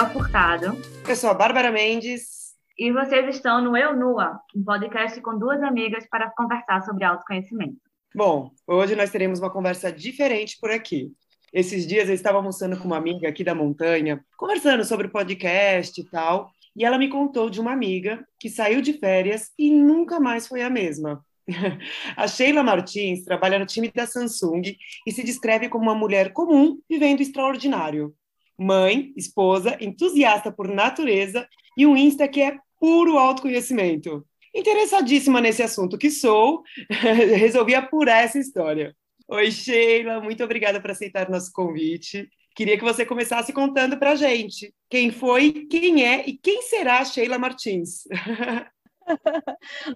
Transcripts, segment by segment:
Jael Furtado. Eu sou a Bárbara Mendes. E vocês estão no Eu Nua, um podcast com duas amigas para conversar sobre autoconhecimento. Bom, hoje nós teremos uma conversa diferente por aqui. Esses dias eu estava almoçando com uma amiga aqui da montanha, conversando sobre podcast e tal, e ela me contou de uma amiga que saiu de férias e nunca mais foi a mesma. A Sheila Martins trabalha no time da Samsung e se descreve como uma mulher comum vivendo extraordinário. Mãe, esposa, entusiasta por natureza e um Insta que é puro autoconhecimento. Interessadíssima nesse assunto que sou, resolvi apurar essa história. Oi, Sheila, muito obrigada por aceitar nosso convite. Queria que você começasse contando para a gente quem foi, quem é e quem será Sheila Martins.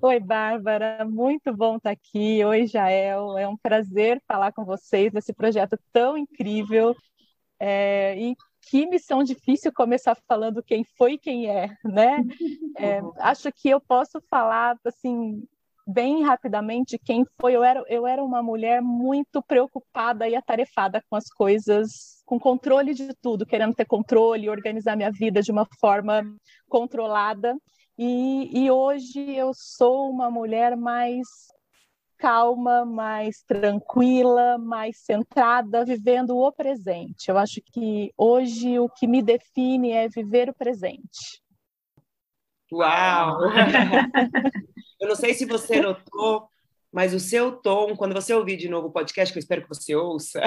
Oi, Bárbara, muito bom estar aqui. Oi, Jael, é um prazer falar com vocês nesse projeto tão incrível. É, e que missão difícil começar falando quem foi e quem é, né? É, acho que eu posso falar, assim, bem rapidamente quem foi. Eu era, eu era uma mulher muito preocupada e atarefada com as coisas, com controle de tudo, querendo ter controle, organizar minha vida de uma forma controlada. E, e hoje eu sou uma mulher mais calma, mais tranquila, mais centrada, vivendo o presente. Eu acho que hoje o que me define é viver o presente. Uau! eu não sei se você notou, mas o seu tom, quando você ouvir de novo o podcast, que eu espero que você ouça.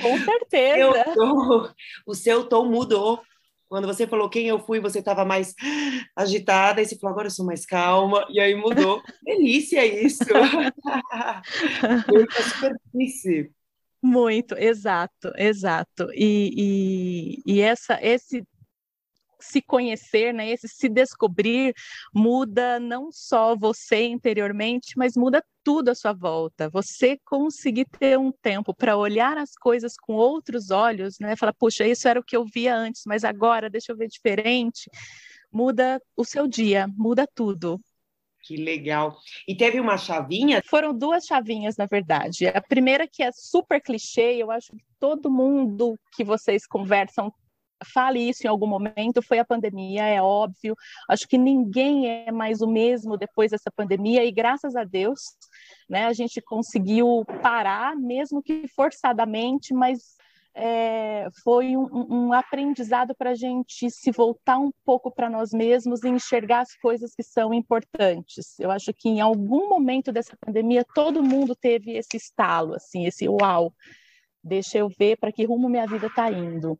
Com certeza! Tom, o seu tom mudou. Quando você falou quem eu fui, você estava mais agitada, e você falou, agora eu sou mais calma, e aí mudou. Delícia isso! Muita superfície. Muito, exato, exato. E, e, e essa, esse se conhecer, né, esse se descobrir, muda não só você interiormente, mas muda tudo à sua volta. Você conseguir ter um tempo para olhar as coisas com outros olhos, né, falar, puxa, isso era o que eu via antes, mas agora deixa eu ver diferente, muda o seu dia, muda tudo. Que legal. E teve uma chavinha? Foram duas chavinhas, na verdade. A primeira que é super clichê, eu acho que todo mundo que vocês conversam fale isso em algum momento, foi a pandemia, é óbvio. Acho que ninguém é mais o mesmo depois dessa pandemia e graças a Deus, né, a gente conseguiu parar, mesmo que forçadamente, mas é, foi um, um aprendizado para a gente se voltar um pouco para nós mesmos e enxergar as coisas que são importantes. Eu acho que em algum momento dessa pandemia todo mundo teve esse estalo, assim, esse uau. Deixa eu ver para que rumo minha vida está indo.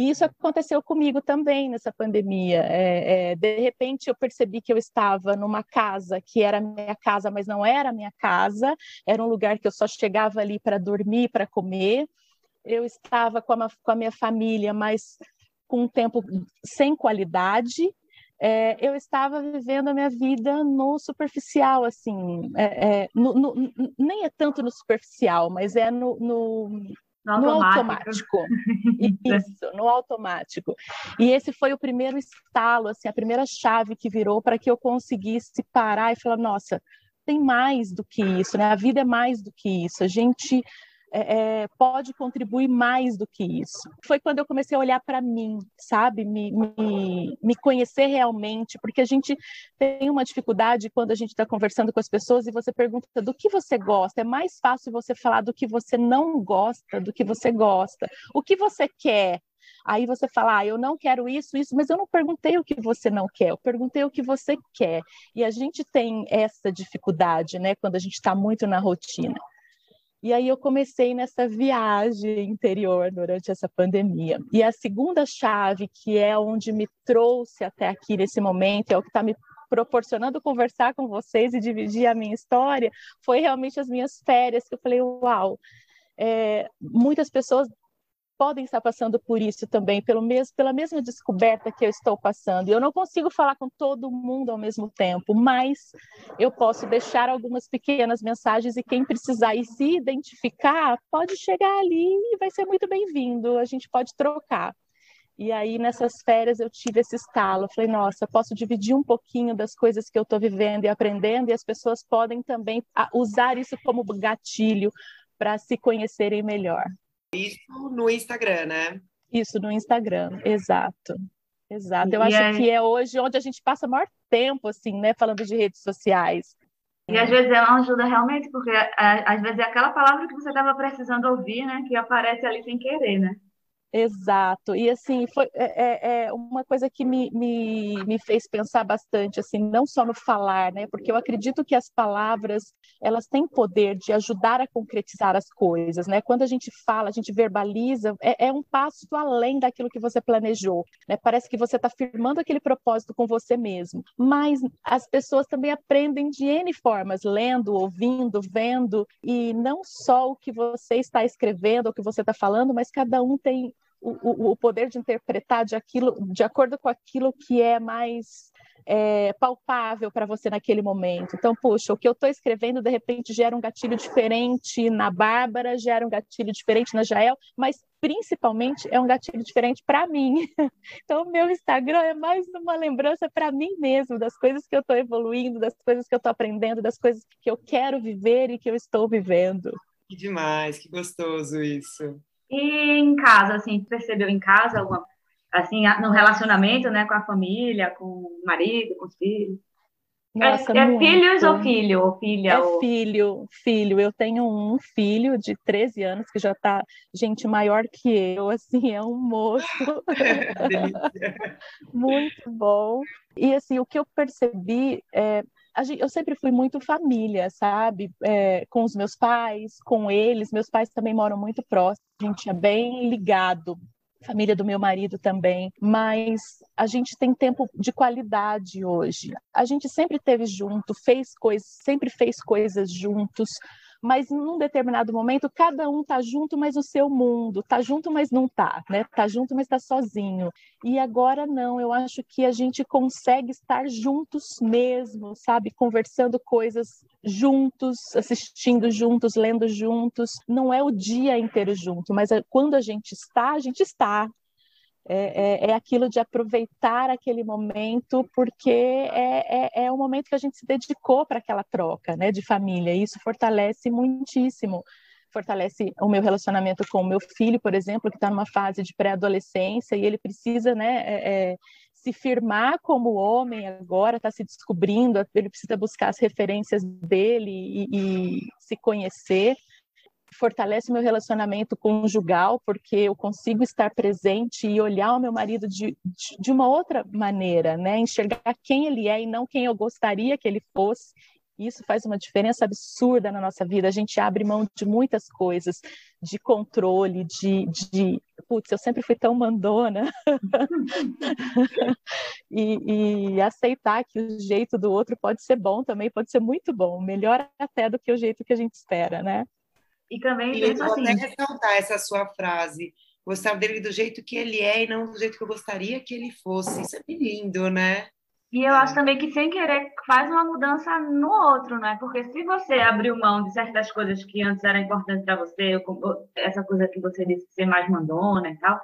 E isso aconteceu comigo também nessa pandemia. É, é, de repente, eu percebi que eu estava numa casa que era minha casa, mas não era minha casa, era um lugar que eu só chegava ali para dormir, para comer. Eu estava com a, com a, minha família, mas com um tempo sem qualidade. É, eu estava vivendo a minha vida no superficial, assim, é, é, no, no, nem é tanto no superficial, mas é no, no no automático. Isso, no automático. E esse foi o primeiro estalo, assim, a primeira chave que virou para que eu conseguisse parar e falar, nossa, tem mais do que isso, né? A vida é mais do que isso. A gente é, é, pode contribuir mais do que isso. Foi quando eu comecei a olhar para mim, sabe? Me, me, me, conhecer realmente, porque a gente tem uma dificuldade quando a gente está conversando com as pessoas e você pergunta do que você gosta. É mais fácil você falar do que você não gosta do que você gosta. O que você quer? Aí você fala, ah, eu não quero isso, isso, mas eu não perguntei o que você não quer, eu perguntei o que você quer. E a gente tem essa dificuldade, né, quando a gente está muito na rotina. E aí eu comecei nessa viagem interior durante essa pandemia. E a segunda chave, que é onde me trouxe até aqui nesse momento, é o que está me proporcionando conversar com vocês e dividir a minha história, foi realmente as minhas férias, que eu falei, uau, é, muitas pessoas podem estar passando por isso também, pelo pela mesma descoberta que eu estou passando. Eu não consigo falar com todo mundo ao mesmo tempo, mas eu posso deixar algumas pequenas mensagens e quem precisar e se identificar pode chegar ali e vai ser muito bem-vindo. A gente pode trocar. E aí, nessas férias, eu tive esse estalo. Falei, nossa, posso dividir um pouquinho das coisas que eu estou vivendo e aprendendo, e as pessoas podem também usar isso como gatilho para se conhecerem melhor. Isso no Instagram, né? Isso, no Instagram, exato. Exato. Eu e acho é... que é hoje onde a gente passa maior tempo, assim, né, falando de redes sociais. E às vezes ela ajuda realmente, porque às vezes é aquela palavra que você estava precisando ouvir, né, que aparece ali sem querer, né? Exato, e assim, foi é, é, é uma coisa que me, me, me fez pensar bastante, assim, não só no falar, né, porque eu acredito que as palavras, elas têm poder de ajudar a concretizar as coisas, né, quando a gente fala, a gente verbaliza, é, é um passo além daquilo que você planejou, né, parece que você está firmando aquele propósito com você mesmo, mas as pessoas também aprendem de N formas, lendo, ouvindo, vendo, e não só o que você está escrevendo, o que você está falando, mas cada um tem o, o poder de interpretar de, aquilo, de acordo com aquilo que é mais é, palpável para você naquele momento. Então, puxa, o que eu estou escrevendo de repente gera um gatilho diferente na Bárbara, gera um gatilho diferente na Jael, mas principalmente é um gatilho diferente para mim. Então, o meu Instagram é mais uma lembrança para mim mesmo, das coisas que eu estou evoluindo, das coisas que eu estou aprendendo, das coisas que eu quero viver e que eu estou vivendo. Que demais, que gostoso isso. E em casa, assim, percebeu em casa alguma, assim, no relacionamento, né, com a família, com o marido, com os filhos? Nossa, é, é filhos ou filho? Ou filha? É ou... filho, filho. Eu tenho um filho de 13 anos que já está, gente, maior que eu, assim, é um moço. Muito bom. E, assim, o que eu percebi é eu sempre fui muito família, sabe? É, com os meus pais, com eles. Meus pais também moram muito próximos, a gente é bem ligado. Família do meu marido também, mas a gente tem tempo de qualidade hoje. A gente sempre teve junto, fez coisas, sempre fez coisas juntos mas num determinado momento cada um tá junto, mas o seu mundo, tá junto, mas não tá, né? Tá junto, mas tá sozinho. E agora não, eu acho que a gente consegue estar juntos mesmo, sabe? Conversando coisas juntos, assistindo juntos, lendo juntos. Não é o dia inteiro junto, mas é quando a gente está, a gente está, é, é, é, aquilo de aproveitar aquele momento, porque é, é, é o momento que a gente se dedicou para aquela troca né, de família, e isso fortalece muitíssimo. Fortalece o meu relacionamento com o meu filho, por exemplo, que está numa fase de pré-adolescência e ele precisa né, é, é, se firmar como homem agora, está se descobrindo, ele precisa buscar as referências dele e, e se conhecer fortalece meu relacionamento conjugal, porque eu consigo estar presente e olhar o meu marido de, de uma outra maneira, né? Enxergar quem ele é e não quem eu gostaria que ele fosse. Isso faz uma diferença absurda na nossa vida. A gente abre mão de muitas coisas, de controle, de, de putz, eu sempre fui tão mandona. e, e, aceitar que o jeito do outro pode ser bom também, pode ser muito bom, melhor até do que o jeito que a gente espera, né? E também e vou assim. até ressaltar essa sua frase. Gostar dele do jeito que ele é e não do jeito que eu gostaria que ele fosse. Isso é bem lindo, né? E eu acho também que sem querer faz uma mudança no outro, né? Porque se você abriu mão de certas coisas que antes eram importantes para você, essa coisa que você disse ser mais mandona e tal,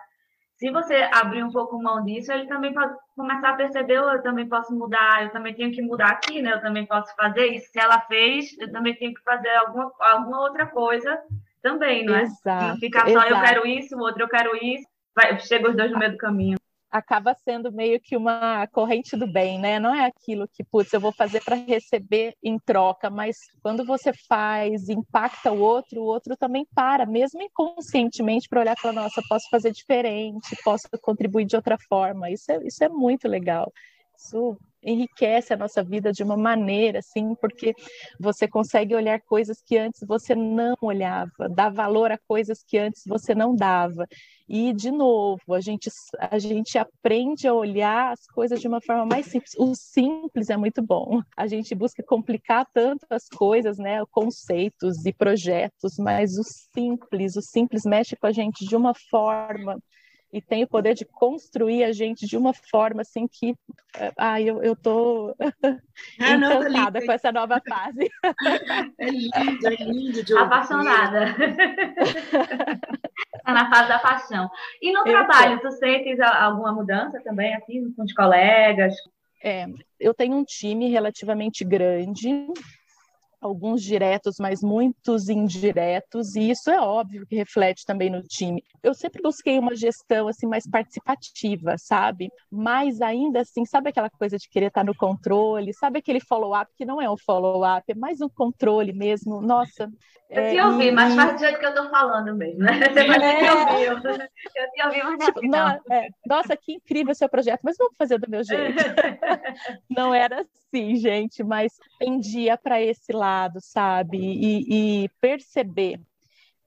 se você abrir um pouco mão disso, ele também pode começar a perceber, oh, eu também posso mudar, eu também tenho que mudar aqui, né? Eu também posso fazer isso. Se ela fez, eu também tenho que fazer alguma, alguma outra coisa também, não é? Exato, não ficar só exato. eu quero isso, o outro eu quero isso, vai, chega os dois no meio do caminho acaba sendo meio que uma corrente do bem, né? Não é aquilo que, putz, eu vou fazer para receber em troca, mas quando você faz, impacta o outro, o outro também para, mesmo inconscientemente, para olhar e falar, nossa, posso fazer diferente, posso contribuir de outra forma. Isso é, isso é muito legal. Isso enriquece a nossa vida de uma maneira, assim, porque você consegue olhar coisas que antes você não olhava, dar valor a coisas que antes você não dava. E, de novo, a gente, a gente aprende a olhar as coisas de uma forma mais simples. O simples é muito bom. A gente busca complicar tanto as coisas, né, conceitos e projetos, mas o simples, o simples mexe com a gente de uma forma e tem o poder de construir a gente de uma forma assim que ah, eu, eu tô ah, encantada com essa nova fase. É lindo, é lindo de Apaixonada. Está na fase da paixão. E no eu trabalho, tô. tu sentes alguma mudança também, assim, com os colegas? É, eu tenho um time relativamente grande, alguns diretos, mas muitos indiretos, e isso é óbvio que reflete também no time. Eu sempre busquei uma gestão assim mais participativa, sabe? Mas ainda assim, sabe aquela coisa de querer estar no controle, sabe aquele follow-up que não é um follow-up, é mais um controle mesmo. Nossa, eu é, te ouvi, mas faz do jeito que eu tô falando mesmo, né? Você é... ouviu. Eu te ouvi, mas não, tipo, não. É, nossa, que incrível o seu projeto, mas vamos fazer do meu jeito. não era assim, gente, mas pendia para esse lado, sabe? E, e perceber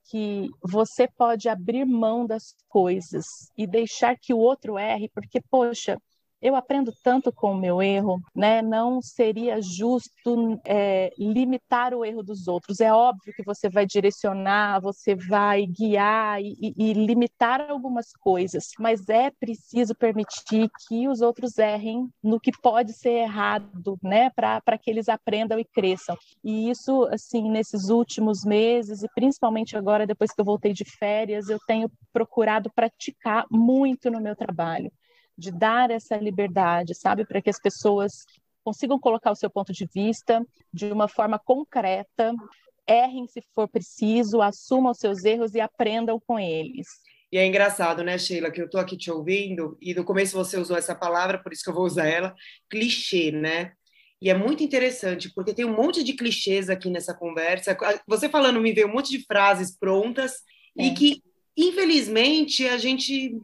que você pode abrir mão das coisas e deixar que o outro erre, porque, poxa, eu aprendo tanto com o meu erro, né? Não seria justo é, limitar o erro dos outros. É óbvio que você vai direcionar, você vai guiar e, e, limitar algumas coisas, mas é preciso permitir que os outros errem no que pode ser errado, né? Para que eles aprendam e cresçam. E isso, assim, nesses últimos meses e principalmente agora, depois que eu voltei de férias, eu tenho procurado praticar muito no meu trabalho de dar essa liberdade, sabe, para que as pessoas consigam colocar o seu ponto de vista de uma forma concreta, errem se for preciso, assumam os seus erros e aprendam com eles. E é engraçado, né, Sheila, que eu estou aqui te ouvindo, e no começo você usou essa palavra, por isso que eu vou usar ela, clichê, né? E é muito interessante, porque tem um monte de clichês aqui nessa conversa. Você falando me veio um monte de frases prontas, é. e que, infelizmente, a gente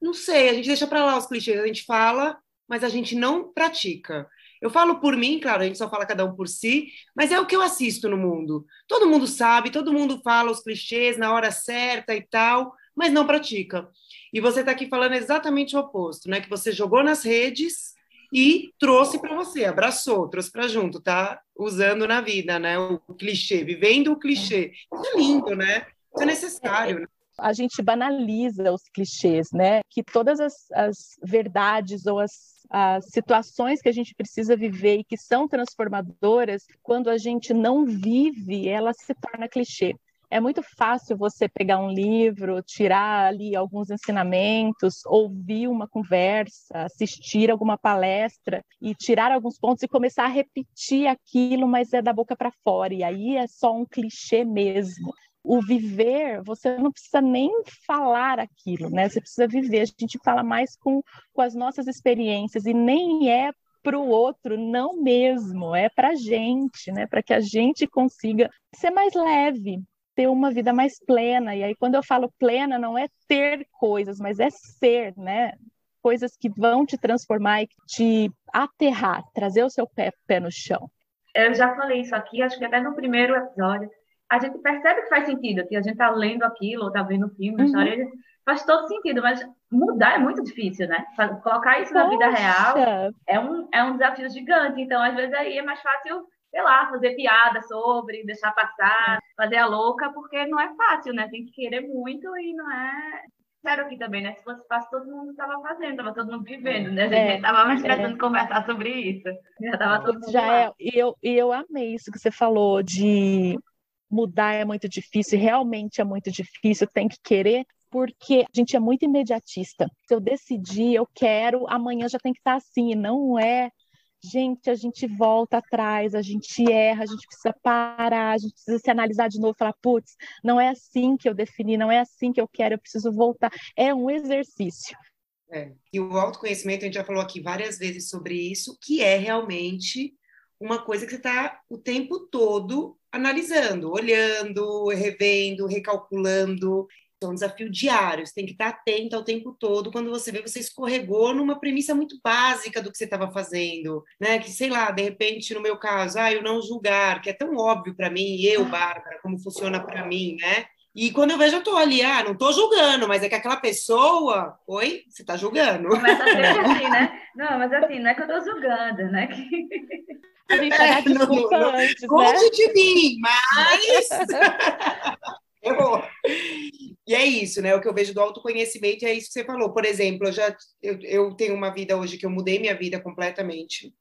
não sei, a gente deixa para lá os clichês, a gente fala, mas a gente não pratica. Eu falo por mim, claro, a gente só fala cada um por si, mas é o que eu assisto no mundo. Todo mundo sabe, todo mundo fala os clichês na hora certa e tal, mas não pratica. E você está aqui falando exatamente o oposto, né? Que você jogou nas redes e trouxe para você, abraçou, trouxe para junto, tá? Usando na vida, né? O clichê, vivendo o clichê. Isso é lindo, né? Isso é necessário. Né? A gente banaliza os clichês, né? Que todas as, as verdades ou as, as situações que a gente precisa viver e que são transformadoras, quando a gente não vive, ela se torna clichê. É muito fácil você pegar um livro, tirar ali alguns ensinamentos, ouvir uma conversa, assistir alguma palestra e tirar alguns pontos e começar a repetir aquilo, mas é da boca para fora. E aí é só um clichê mesmo o viver, você não precisa nem falar aquilo, né? Você precisa viver. A gente fala mais com, com as nossas experiências e nem é para o outro, não mesmo, é para a gente, né? Para que a gente consiga ser mais leve, ter uma vida mais plena. E aí, quando eu falo plena, não é ter coisas, mas é ser, né? Coisas que vão te transformar e te aterrar, trazer o seu pé, pé no chão. Eu já falei isso aqui, acho que até no primeiro episódio a gente percebe que faz sentido, que a gente está lendo aquilo, ou está vendo o filme, uhum. história, faz todo sentido, mas mudar é muito difícil, né? Colocar isso Poxa. na vida real é um, é um desafio gigante. Então, às vezes, aí é mais fácil, sei lá, fazer piada sobre, deixar passar, fazer a louca, porque não é fácil, né? Tem que querer muito e não é. Sério aqui também, né? Se fosse fácil, todo mundo estava fazendo, estava todo mundo vivendo, né? A gente é, estava mais tentando é. conversar sobre isso. Já estava todo mundo. Já é, e eu, e eu amei isso que você falou de mudar é muito difícil, realmente é muito difícil, tem que querer, porque a gente é muito imediatista. Se eu decidir, eu quero, amanhã já tem que estar assim, não é. Gente, a gente volta atrás, a gente erra, a gente precisa parar, a gente precisa se analisar de novo, falar, putz, não é assim que eu defini, não é assim que eu quero, eu preciso voltar. É um exercício. É. E o autoconhecimento, a gente já falou aqui várias vezes sobre isso, que é realmente uma coisa que você está o tempo todo analisando, olhando, revendo, recalculando. É um desafio diário, você tem que estar atento ao tempo todo. Quando você vê, você escorregou numa premissa muito básica do que você estava fazendo, né? Que, sei lá, de repente, no meu caso, ah, eu não julgar, que é tão óbvio para mim, eu, Bárbara, como funciona para mim, né? E quando eu vejo, eu tô ali, ah, não tô julgando, mas é que aquela pessoa, oi, você tá julgando. Mas assim, né? Não, mas assim, não é que eu tô julgando, né? Que... A gente é, desculpa não, antes, não, né? de mim, mas... E é isso, né? O que eu vejo do autoconhecimento é isso que você falou. Por exemplo, eu já eu, eu tenho uma vida hoje que eu mudei minha vida completamente.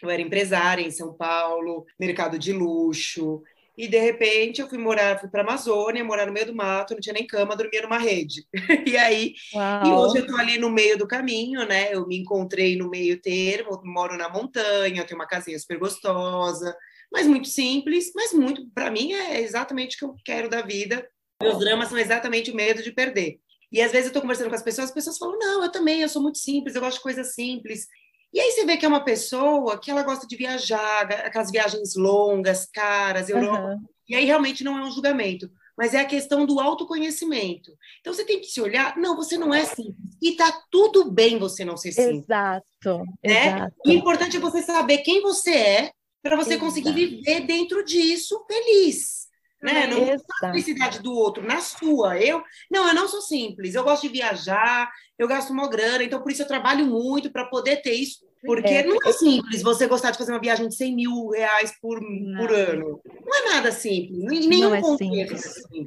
Eu era empresária em São Paulo, mercado de luxo, e de repente eu fui morar, fui para Amazônia, morar no meio do mato, não tinha nem cama, dormia numa rede. e aí, Uau. e hoje eu estou ali no meio do caminho, né? Eu me encontrei no meio termo, moro na montanha, tenho uma casinha super gostosa, mas muito simples, mas muito, para mim, é exatamente o que eu quero da vida. Meus dramas são exatamente o medo de perder. E às vezes eu estou conversando com as pessoas, as pessoas falam: não, eu também, eu sou muito simples, eu gosto de coisas simples. E aí você vê que é uma pessoa que ela gosta de viajar, aquelas viagens longas, caras, Europa. Uhum. E aí realmente não é um julgamento, mas é a questão do autoconhecimento. Então você tem que se olhar, não, você não é simples. E tá tudo bem você não ser simples. Exato. Né? exato. O importante é você saber quem você é para você exato. conseguir viver dentro disso feliz né? Não na felicidade do outro, na sua. Eu, não, eu não sou simples. Eu gosto de viajar, eu gasto uma grana, então por isso eu trabalho muito para poder ter isso. Porque é. não é simples você gostar de fazer uma viagem de 100 mil reais por, por ano. Não é nada simples, nenhum não é contexto. Assim.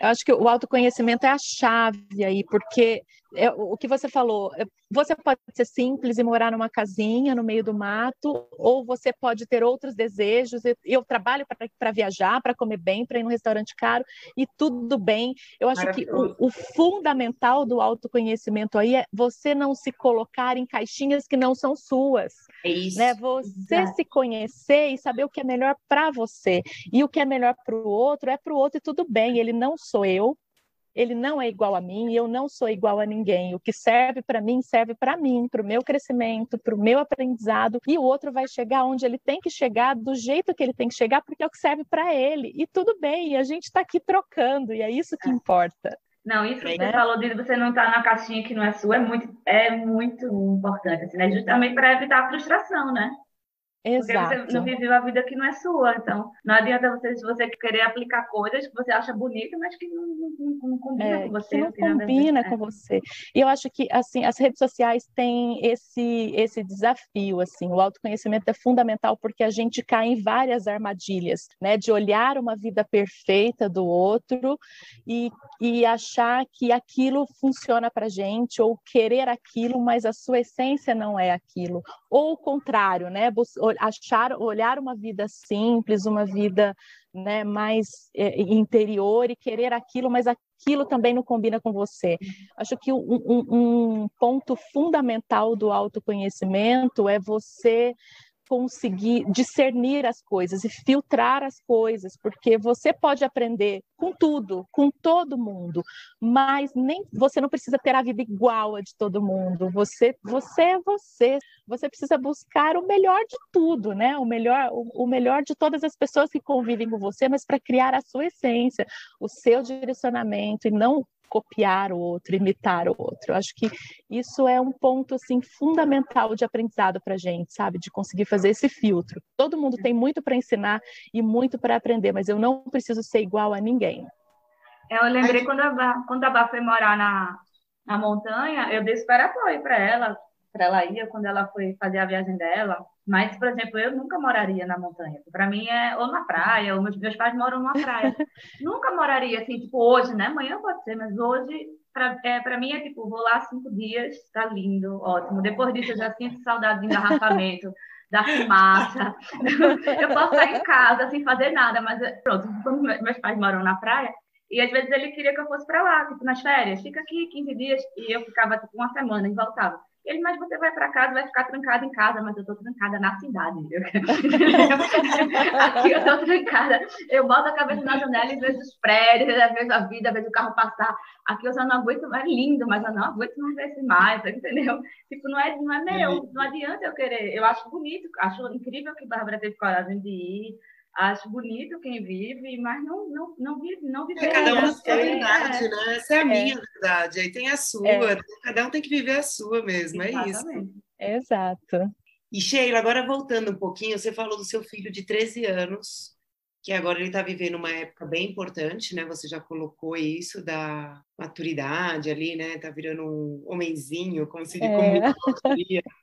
Eu acho que o autoconhecimento é a chave aí, porque é, o que você falou, é, você pode ser simples e morar numa casinha no meio do mato, ou você pode ter outros desejos. Eu trabalho para viajar, para comer bem, para ir num restaurante caro, e tudo bem. Eu acho que o, o, fundamental do autoconhecimento aí é você não se colocar em caixinhas que não são suas. É isso. Né? Você Exato. se conhecer e saber o que é melhor para você. E o que é melhor para o outro é para o outro, e tudo bem. Ele não sou eu, ele não é igual a mim e eu não sou igual a ninguém. O que serve para mim, serve para mim, para o meu crescimento, para o meu aprendizado, e o outro vai chegar onde ele tem que chegar, do jeito que ele tem que chegar, porque é o que serve para ele. E tudo bem, e a gente está aqui trocando, e é isso que é. importa. Não, isso que né? você falou de você não estar tá na caixinha que não é sua é muito, é muito importante, assim, né? justamente para evitar a frustração, né? Exato. Porque você não viveu a vida que não é sua. Então, não adianta você, você querer aplicar coisas que você acha bonita, mas que não, não, não combina é, com você. Que não combina com você. E eu acho que, assim, as redes sociais têm esse, esse desafio, assim. O autoconhecimento é fundamental porque a gente cai em várias armadilhas, né? De olhar uma vida perfeita do outro e, e achar que aquilo funciona para gente ou querer aquilo, mas a sua essência não é aquilo. Ou o contrário, né? Achar, olhar uma vida simples, uma vida né, mais é, interior e querer aquilo, mas aquilo também não combina com você. Acho que um, um, um ponto fundamental do autoconhecimento é você conseguir discernir as coisas e filtrar as coisas, porque você pode aprender com tudo, com todo mundo, mas nem você não precisa ter a vida igual a de todo mundo. Você, você é você. Você precisa buscar o melhor de tudo, né? O melhor, o, o melhor de todas as pessoas que convivem com você, mas para criar a sua essência, o seu direcionamento e não copiar o outro, imitar o outro. Eu acho que isso é um ponto assim fundamental de aprendizado para a gente, sabe? De conseguir fazer esse filtro. Todo mundo tem muito para ensinar e muito para aprender, mas eu não preciso ser igual a ninguém. Eu lembrei quando a Bá, quando a Bá foi morar na, na montanha, eu dei super apoio para ela, para ela ir quando ela foi fazer a viagem dela. Mas, por exemplo, eu nunca moraria na montanha. Para mim é ou na praia, ou meus, meus pais moram numa praia. nunca moraria assim, tipo, hoje, né? Amanhã pode ser, mas hoje, para é, mim, é tipo, vou lá cinco dias, tá lindo, ótimo. Depois disso, eu já sinto saudade de engarrafamento. da fumaça. eu posso estar em casa sem fazer nada, mas pronto, quando meus pais moram na praia, e às vezes ele queria que eu fosse para lá, tipo, nas férias, fica aqui 15 dias, e eu ficava tipo uma semana e voltava. Ele, mas você vai para casa, vai ficar trancada em casa, mas eu estou trancada na cidade. Aqui eu estou trancada. Eu boto a cabeça na janela e vejo os prédios, vejo a vida, vejo o carro passar. Aqui eu só não aguento, é lindo, mas eu não aguento mais ver esse mais, entendeu? Tipo, não é, não é meu, não adianta eu querer. Eu acho bonito, acho incrível que Bárbara teve coragem de ir acho bonito quem vive, mas não, não, não vive, não vive. É, cada um na sua verdade, é. né? Essa é a é. minha verdade, aí tem a sua, é. cada um tem que viver a sua mesmo, Exatamente. é isso. Exato. E Sheila, agora voltando um pouquinho, você falou do seu filho de 13 anos, que agora ele está vivendo uma época bem importante, né? Você já colocou isso da maturidade ali, né? Tá virando um homenzinho, como se é.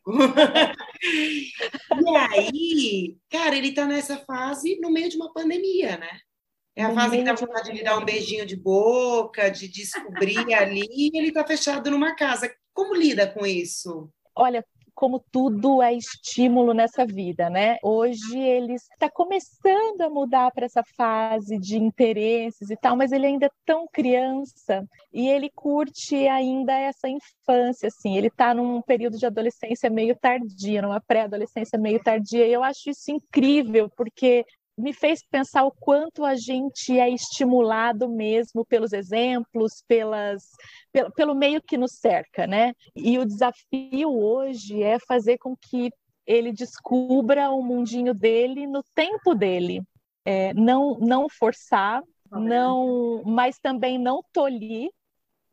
E aí, cara, ele tá nessa fase no meio de uma pandemia, né? É a no fase que dá vontade de dar um beijinho de boca, de descobrir ali, e ele tá fechado numa casa. Como lida com isso? Olha, como tudo é estímulo nessa vida, né? Hoje ele está começando a mudar para essa fase de interesses e tal, mas ele ainda é tão criança e ele curte ainda essa infância, assim. Ele está num período de adolescência meio tardia, numa pré-adolescência meio tardia. E eu acho isso incrível, porque me fez pensar o quanto a gente é estimulado mesmo pelos exemplos, pelas, pelo, pelo meio que nos cerca, né? E o desafio hoje é fazer com que ele descubra o mundinho dele no tempo dele, é, não não forçar, não, mas também não tolir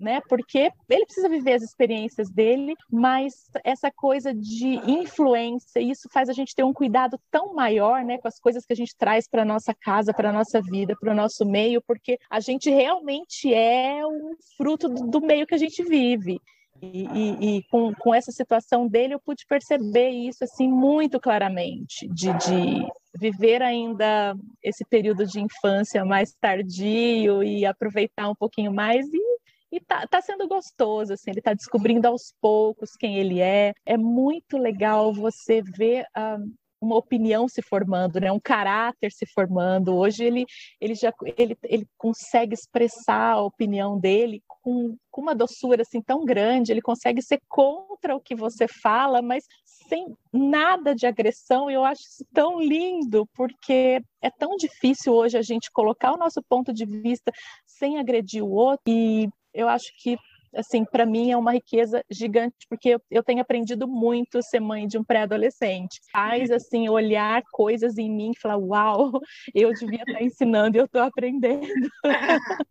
né? Porque ele precisa viver as experiências dele, mas essa coisa de influência, isso faz a gente ter um cuidado tão maior, né, com as coisas que a gente traz para nossa casa, para nossa vida, para o nosso meio, porque a gente realmente é um fruto do meio que a gente vive. E, e, e, com, com essa situação dele, eu pude perceber isso assim muito claramente, de, de viver ainda esse período de infância mais tardio e aproveitar um pouquinho mais e e tá, tá sendo gostoso, assim, ele tá descobrindo aos poucos quem ele é. É muito legal você ver uh, uma opinião se formando, né? um caráter se formando. Hoje ele, ele já ele, ele consegue expressar a opinião dele com, com uma doçura assim tão grande, ele consegue ser contra o que você fala, mas sem nada de agressão. Eu acho isso tão lindo, porque é tão difícil hoje a gente colocar o nosso ponto de vista sem agredir o outro. E eu acho que assim, para mim é uma riqueza gigante, porque eu, tenho aprendido muito ser mãe de um pré-adolescente. Faz, assim, olhar coisas em mim e falar, uau, eu devia estar ensinando e eu estou aprendendo.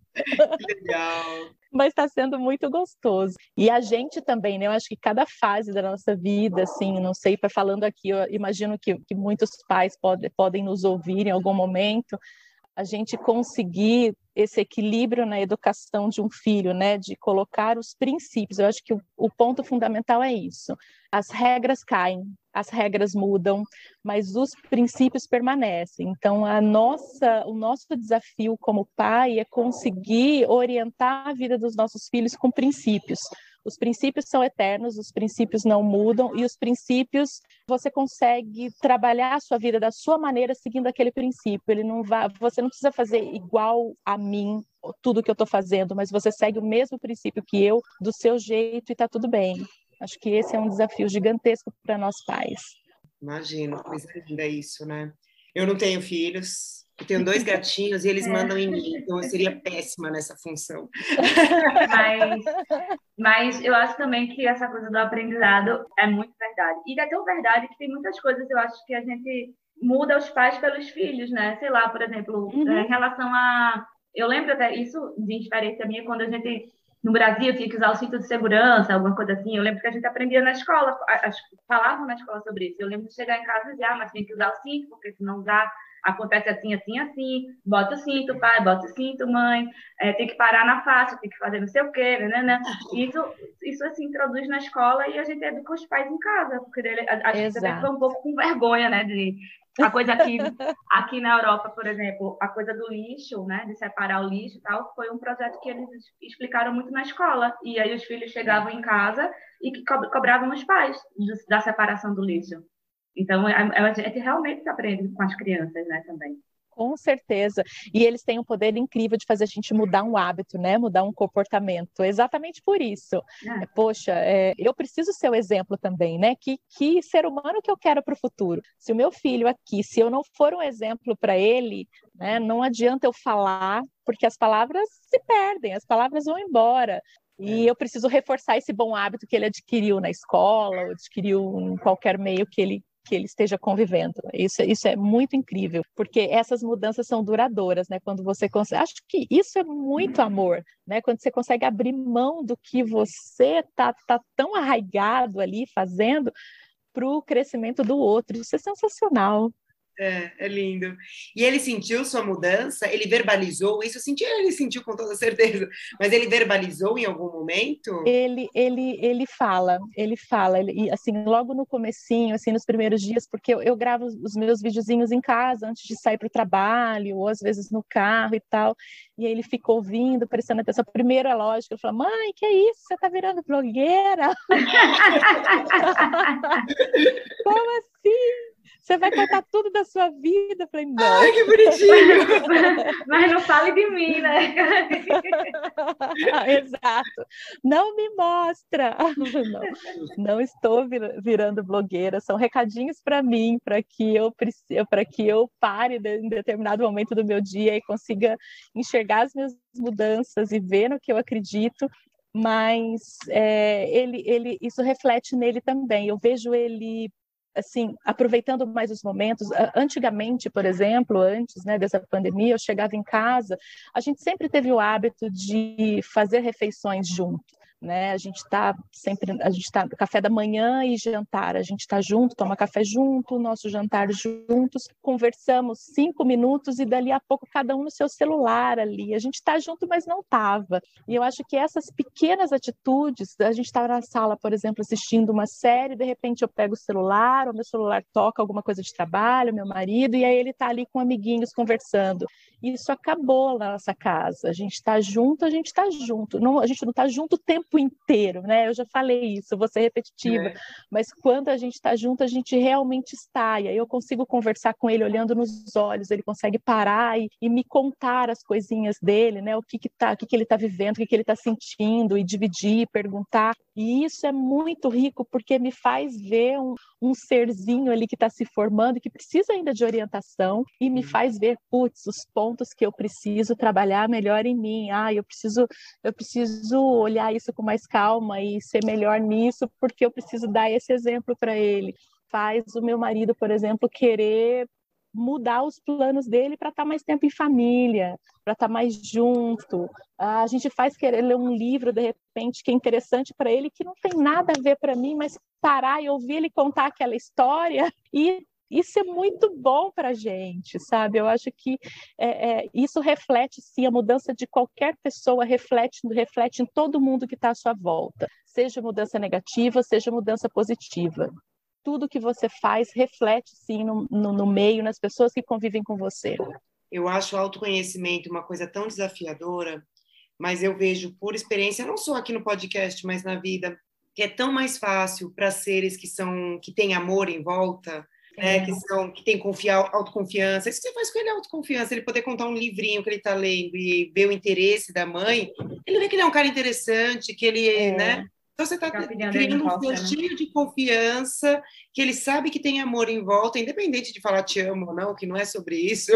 Legal. Mas está sendo muito gostoso. E a gente também, né? Eu acho que cada fase da nossa vida, assim, não sei, falando aqui, eu imagino que, que muitos pais pode, podem nos ouvir em algum momento, a gente conseguir esse equilíbrio na educação de um filho, né, de colocar os princípios. Eu acho que o, o, ponto fundamental é isso. As regras caem, as regras mudam, mas os princípios permanecem. Então, a nossa, o nosso desafio como pai é conseguir orientar a vida dos nossos filhos com princípios. Os princípios são eternos, os princípios não mudam e os princípios você consegue trabalhar a sua vida da sua maneira seguindo aquele princípio. Ele não vai, você não precisa fazer igual a mim tudo que eu estou fazendo, mas você segue o mesmo princípio que eu, do seu jeito e está tudo bem. Acho que esse é um desafio gigantesco para nós pais. Imagino, coisa linda isso, né? Eu não tenho filhos, eu tenho dois gatinhos e eles é. mandam em mim, então eu seria péssima nessa função. Mas, mas eu acho também que essa coisa do aprendizado é muito verdade. E é tão verdade que tem muitas coisas, eu acho que a gente muda os pais pelos filhos, né? Sei lá, por exemplo, uhum. em relação a. Eu lembro até isso de experiência minha quando a gente no Brasil tinha que usar o cinto de segurança, alguma coisa assim. Eu lembro que a gente aprendia na escola, falavam na escola sobre isso. Eu lembro de chegar em casa e dizer, ah, mas tem que usar o cinto, porque se não usar, acontece assim, assim, assim. Bota o cinto, pai, bota o cinto, mãe. É, tem que parar na faixa, tem que fazer não sei o quê, né, né, né. Isso, isso assim, introduz na escola e a gente educa os pais em casa, porque ele, a, a gente foi um pouco com vergonha, né, de a coisa aqui, aqui na Europa, por exemplo, a coisa do lixo, né, de separar o lixo e tal, foi um projeto que eles explicaram muito na escola. E aí os filhos chegavam em casa e cobravam os pais da separação do lixo. Então, a, gente realmente aprende com as crianças, né, também. Com certeza. E eles têm um poder incrível de fazer a gente mudar um hábito, né? Mudar um comportamento. Exatamente por isso. É. Poxa, é, eu preciso ser o exemplo também, né? Que, que ser humano que eu quero para o futuro? Se o meu filho aqui, se eu não for um exemplo para ele, né? Não adianta eu falar, porque as palavras se perdem, as palavras vão embora. E é. eu preciso reforçar esse bom hábito que ele adquiriu na escola, ou adquiriu em qualquer meio que ele que ele esteja convivendo. Isso, isso é muito incrível, porque essas mudanças são duradouras, né? Quando você consegue, acho que isso é muito amor, né? Quando você consegue abrir mão do que você tá, tá tão arraigado ali fazendo para o crescimento do outro, isso é sensacional. É, é lindo. E ele sentiu sua mudança? Ele verbalizou isso? Sentiu, ele sentiu com toda certeza. Mas ele verbalizou em algum momento? Ele, ele, ele fala, ele fala. Ele, assim, logo no comecinho, assim, nos primeiros dias, porque eu, eu gravo os meus videozinhos em casa antes de sair para o trabalho, ou às vezes no carro e tal. E aí ele ficou ouvindo, prestando atenção. Primeiro é lógico, ele falou: Mãe, que é isso? Você está virando blogueira? Como assim? Você vai contar tudo da sua vida? Eu falei, não. Ai, que bonitinho! Mas não fale de mim, né? Exato. Não me mostra. Não, não estou virando blogueira. São recadinhos para mim, para que eu para que eu pare em determinado momento do meu dia e consiga enxergar as minhas mudanças e ver no que eu acredito mas é, ele, ele, isso reflete nele também. Eu vejo ele assim, aproveitando mais os momentos. Antigamente, por exemplo, antes né, dessa pandemia, eu chegava em casa, a gente sempre teve o hábito de fazer refeições juntos né? A gente está sempre, a gente está café da manhã e jantar, a gente está junto, toma café junto, nosso jantar juntos, conversamos cinco minutos e dali a pouco cada um no seu celular ali. A gente está junto, mas não estava. E eu acho que essas pequenas atitudes, a gente está na sala, por exemplo, assistindo uma série, de repente eu pego o celular, o meu celular toca alguma coisa de trabalho, meu marido, e aí ele está ali com amiguinhos conversando. Isso acabou na nossa casa. A gente está junto, a gente está junto. Não, a gente não está junto o tempo tempo inteiro, né? Eu já falei isso, vou ser repetitiva, é. mas quando a gente está junto, a gente realmente está. E aí eu consigo conversar com ele olhando nos olhos, ele consegue parar e, e me contar as coisinhas dele, né? O que que tá, o que, que ele está vivendo, o que, que ele está sentindo, e dividir, perguntar. E isso é muito rico porque me faz ver um, um serzinho ali que está se formando, que precisa ainda de orientação, e me faz ver, putz, os pontos que eu preciso trabalhar melhor em mim. Ah, eu preciso, eu preciso olhar isso com mais calma e ser melhor nisso, porque eu preciso dar esse exemplo para ele. Faz o meu marido, por exemplo, querer mudar os planos dele para estar tá mais tempo em família, para estar tá mais junto. A gente faz querer ler um livro, de repente, que é interessante para ele, que não tem nada a ver para mim, mas parar e ouvir ele contar aquela história e isso é muito bom para a gente, sabe? Eu acho que é, é, isso reflete, sim, a mudança de qualquer pessoa reflete, reflete em todo mundo que está à sua volta, seja mudança negativa, seja mudança positiva. Tudo que você faz reflete, sim, no, no, no meio, nas pessoas que convivem com você. Eu acho o autoconhecimento uma coisa tão desafiadora, mas eu vejo por experiência, não só aqui no podcast, mas na vida, que é tão mais fácil para seres que são que têm amor em volta, né, que, são, que tem confiar, autoconfiança. Isso que você faz com ele é autoconfiança, ele poder contar um livrinho que ele está lendo e ver o interesse da mãe, ele vê que ele é um cara interessante, que ele, é. né? Então você está criando um né? de confiança, que ele sabe que tem amor em volta, independente de falar te amo ou não, que não é sobre isso.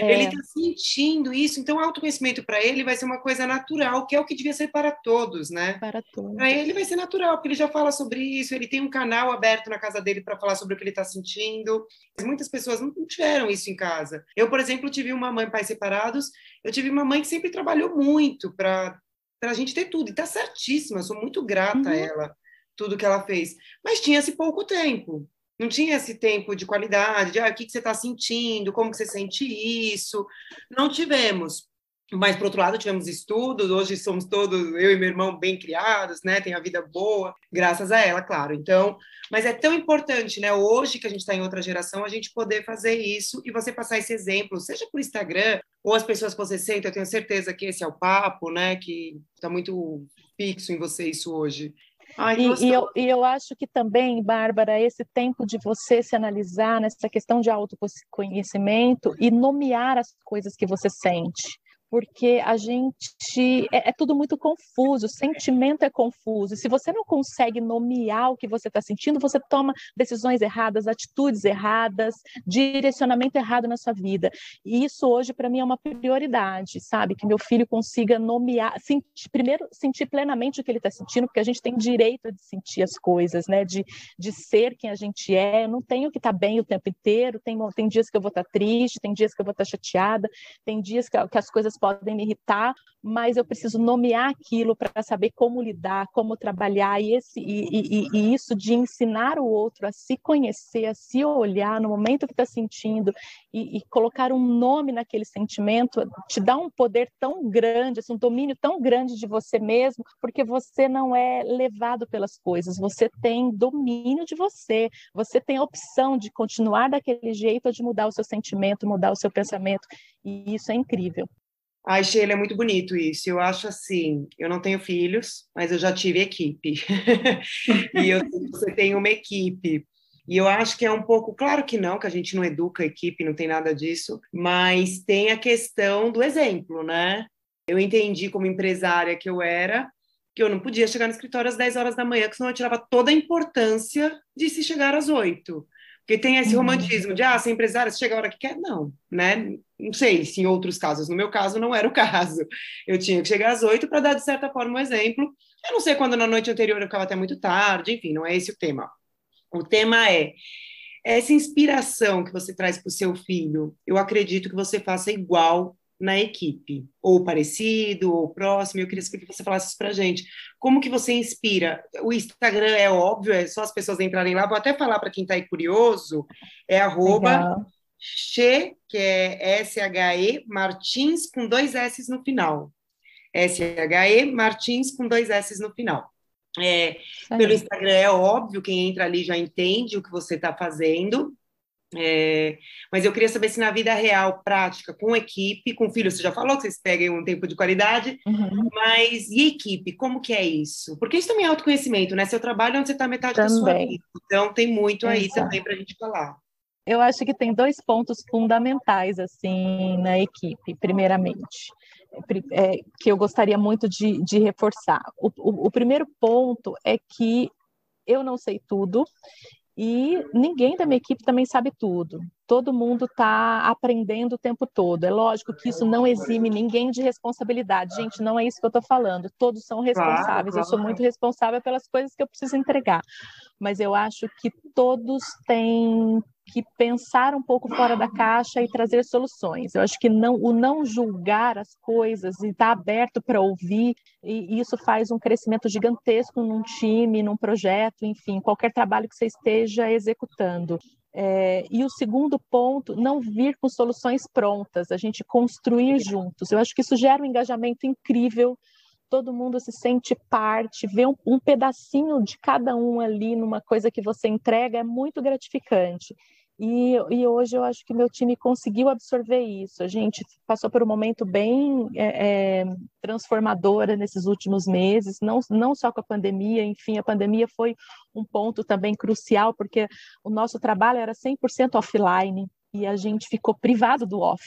É. Ele está sentindo isso. Então, o autoconhecimento para ele vai ser uma coisa natural, que é o que devia ser para todos, né? Para todos. Para ele vai ser natural, porque ele já fala sobre isso, ele tem um canal aberto na casa dele para falar sobre o que ele está sentindo. Muitas pessoas não tiveram isso em casa. Eu, por exemplo, tive uma mãe e pai separados. Eu tive uma mãe que sempre trabalhou muito para para a gente ter tudo. E tá certíssima, sou muito grata uhum. a ela, tudo que ela fez. Mas tinha-se pouco tempo. Não tinha esse tempo de qualidade, de ah, o que, que você está sentindo, como que você sente isso. Não tivemos. Mas, por outro lado, tivemos estudos, hoje somos todos, eu e meu irmão, bem criados, né? Tem a vida boa, graças a ela, claro. Então, mas é tão importante, né? Hoje que a gente está em outra geração, a gente poder fazer isso e você passar esse exemplo, seja por Instagram, ou as pessoas que você sente, eu tenho certeza que esse é o papo, né? Que está muito fixo em você isso hoje. Ai, e, e, eu, e eu acho que também, Bárbara, esse tempo de você se analisar nessa questão de autoconhecimento e nomear as coisas que você sente porque a gente é, é, tudo muito confuso, o sentimento é confuso. Se você não consegue nomear o que você está sentindo, você toma decisões erradas, atitudes erradas, direcionamento errado na sua vida. E isso hoje para mim é uma prioridade, sabe? Que meu filho consiga nomear, sentir, primeiro sentir plenamente o que ele está sentindo, porque a gente tem direito de sentir as coisas, né? De, de ser quem a gente é. Eu não tenho que estar tá bem o tempo inteiro. Tem, tem dias que eu vou estar tá triste, tem dias que eu vou estar tá chateada, tem dias que, que as coisas podem me irritar, mas eu preciso nomear aquilo para saber como lidar, como trabalhar, e, esse, e, e, e, isso de ensinar o outro a se conhecer, a se olhar no momento que está sentindo e, colocar um nome naquele sentimento, te dá um poder tão grande, assim, um domínio tão grande de você mesmo, porque você não é levado pelas coisas, você tem domínio de você, você tem a opção de continuar daquele jeito ou de mudar o seu sentimento, mudar o seu pensamento, e isso é incrível. Ai, Sheila, é muito bonito isso. Eu acho assim, eu não tenho filhos, mas eu já tive equipe. e eu você tem uma equipe. E eu acho que é um pouco, claro que não, que a gente não educa a equipe, não tem nada disso, mas tem a questão do exemplo, né? Eu entendi como empresária que eu era, que eu não podia chegar no escritório às 10 horas da manhã, porque senão eu tirava toda a importância de se chegar às 8. Porque tem esse uhum. romantismo de, ah, ser empresária, você chega a hora que quer. Não, né? Não sei se em outros casos. No meu caso, não era o caso. Eu tinha que chegar às oito para dar, de certa forma, um exemplo. Eu não sei quando na noite anterior eu ficava até muito tarde, enfim, não é esse o tema. O tema é essa inspiração que você traz para o seu filho. Eu acredito que você faça igual na equipe, ou parecido, ou próximo. Eu queria que você falasse isso para a gente. Como que você inspira? O Instagram é óbvio, é só as pessoas entrarem lá. Vou até falar para quem está aí curioso, é arroba Che, que é S-H-E, Martins, com dois S no final. S-H-E, Martins, com dois S no final. É, pelo Instagram é óbvio, quem entra ali já entende o que você está fazendo, é, mas eu queria saber se na vida real, prática, com equipe, com filho, você já falou que vocês peguem um tempo de qualidade, uhum. mas e equipe, como que é isso? Porque isso também é autoconhecimento, né? Seu trabalho é onde você está metade também. da sua vida, então tem muito aí Exato. também para a gente falar. Eu acho que tem dois pontos fundamentais, assim, na equipe, primeiramente, é, que eu gostaria muito de, de reforçar. O, o, o primeiro ponto é que eu não sei tudo e ninguém da minha equipe também sabe tudo. Todo mundo está aprendendo o tempo todo. É lógico que isso não exime ninguém de responsabilidade. Gente, não é isso que eu estou falando. Todos são responsáveis. Eu sou muito responsável pelas coisas que eu preciso entregar. Mas eu acho que todos têm que pensar um pouco fora da caixa e trazer soluções. Eu acho que não, o não julgar as coisas e estar tá aberto para ouvir, e isso faz um crescimento gigantesco num time, num projeto, enfim, qualquer trabalho que você esteja executando. É, e o segundo ponto, não vir com soluções prontas, a gente construir juntos. Eu acho que isso gera um engajamento incrível todo mundo se sente parte, ver um, um, pedacinho de cada um ali numa coisa que você entrega é muito gratificante. E, e, hoje eu acho que meu time conseguiu absorver isso. A gente passou por um momento bem é, é, nesses últimos meses, não, não só com a pandemia, enfim, a pandemia foi um ponto também crucial, porque o nosso trabalho era 100% offline, e a gente ficou privado do off.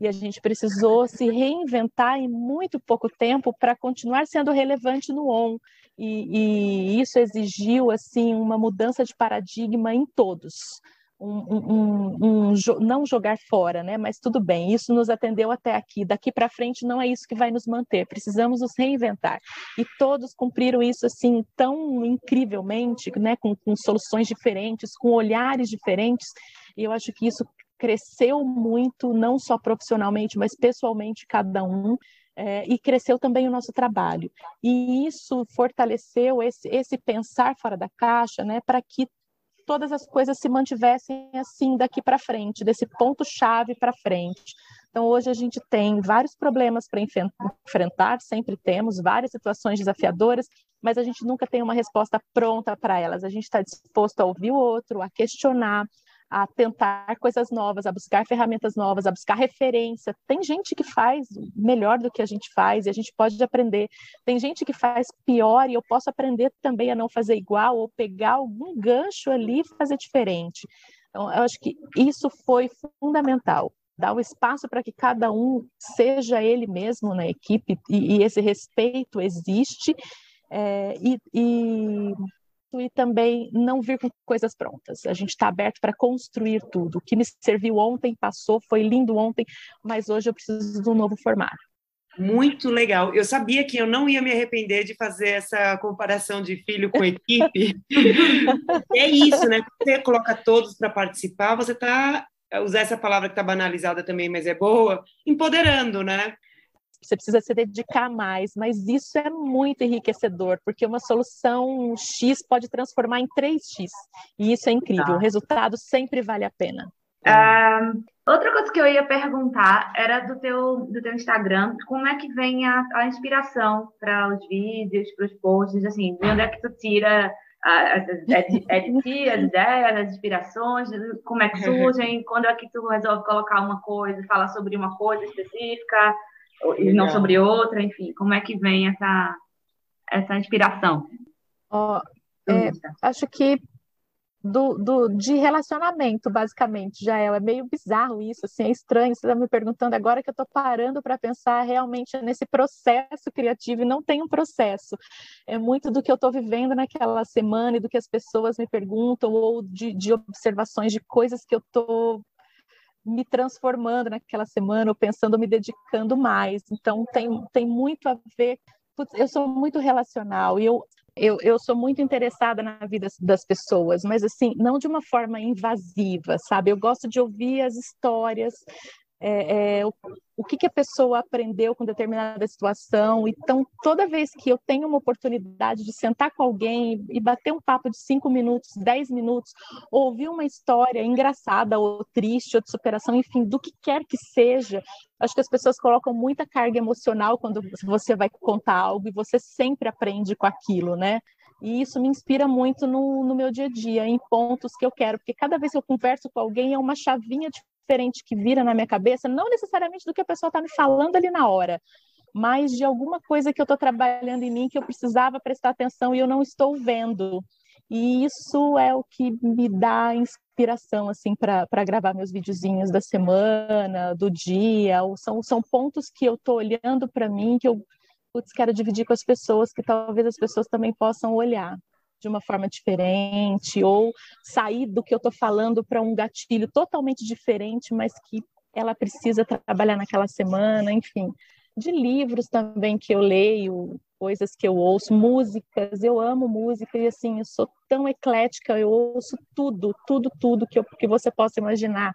E a gente precisou se reinventar em muito pouco tempo para continuar sendo relevante no on. E, e, isso exigiu assim uma mudança de paradigma em todos um, um, um, não jogar fora, né? Mas tudo bem, isso nos atendeu até aqui. Daqui para frente não é isso que vai nos manter. Precisamos nos reinventar. E todos cumpriram isso assim tão incrivelmente, né? Com, com soluções diferentes, com olhares diferentes. E eu acho que isso cresceu muito, não só profissionalmente, mas pessoalmente cada um. É, e cresceu também o nosso trabalho. E isso fortaleceu esse, esse pensar fora da caixa, né, para que todas as coisas se mantivessem assim daqui para frente, desse ponto-chave para frente. Então, hoje a gente tem vários problemas para enfrentar, sempre temos várias situações desafiadoras, mas a gente nunca tem uma resposta pronta para elas. A gente está disposto a ouvir o outro, a questionar, a tentar coisas novas, a buscar ferramentas novas, a buscar referência. Tem gente que faz melhor do que a gente faz e a gente pode aprender. Tem gente que faz pior e eu posso aprender também a não fazer igual ou pegar algum gancho ali e fazer diferente. Então, eu acho que isso foi fundamental. Dar o espaço para que cada um seja ele mesmo na equipe e, e esse respeito existe. É, e, e e também não vir com coisas prontas. A gente está aberto para construir tudo. O que me serviu ontem passou, foi lindo ontem, mas hoje eu preciso de um novo formato. Muito legal. Eu sabia que eu não ia me arrepender de fazer essa comparação de filho com equipe. é isso, né? Você coloca todos para participar, você está usar essa palavra que está banalizada também, mas é boa, empoderando, né? Você precisa se dedicar mais, mas isso é muito enriquecedor, porque uma solução X pode transformar em 3X, e isso é incrível, tá. o resultado sempre vale a pena. Uh, outra coisa que eu ia perguntar era do teu, do teu Instagram, como é que vem a, a inspiração para os vídeos, para os posts, assim, de onde é que tu tira é é ti, as ideias, as inspirações, como é que surgem, quando é que tu resolve colocar uma coisa, falar sobre uma coisa específica e não sobre outra, enfim, como é que vem essa, essa inspiração? Oh, é, acho que do, do, de relacionamento, basicamente, Jael. É meio bizarro isso, assim, é estranho. Você está me perguntando agora que eu estou parando para pensar realmente nesse processo criativo, e não tem um processo. É muito do que eu estou vivendo naquela semana e do que as pessoas me perguntam, ou de, de observações de coisas que eu estou me transformando naquela semana, ou pensando, me dedicando mais. Então, tem, tem muito a ver eu sou muito relacional e eu eu, eu sou muito interessada na vida das pessoas, mas assim, não de uma forma invasiva, sabe? Eu gosto de ouvir as histórias, é, é, o, o que, que, a pessoa aprendeu com determinada situação. Então, toda vez que eu tenho uma oportunidade de sentar com alguém e bater um papo de cinco minutos, dez minutos, ouvir uma história engraçada ou triste ou de superação, enfim, do que quer que seja, acho que as pessoas colocam muita carga emocional quando você vai contar algo e você sempre aprende com aquilo, né? E isso me inspira muito no, no meu dia a dia, em pontos que eu quero, porque cada vez que eu converso com alguém é uma chavinha de diferente que vira na minha cabeça, não necessariamente do que a pessoa está me falando ali na hora, mas de alguma coisa que eu estou trabalhando em mim que eu precisava prestar atenção e eu não estou vendo. E isso é o que me dá inspiração assim para gravar meus videozinhos da semana, do dia. São, são pontos que eu estou olhando para mim que eu putz, quero dividir com as pessoas, que talvez as pessoas também possam olhar de uma forma diferente, ou sair do que eu estou falando para um gatilho totalmente diferente, mas que ela precisa trabalhar naquela semana, enfim. De livros também que eu leio, coisas que eu ouço, músicas, eu amo música e assim, eu sou tão eclética, eu ouço tudo, tudo, tudo que, eu, que você possa imaginar.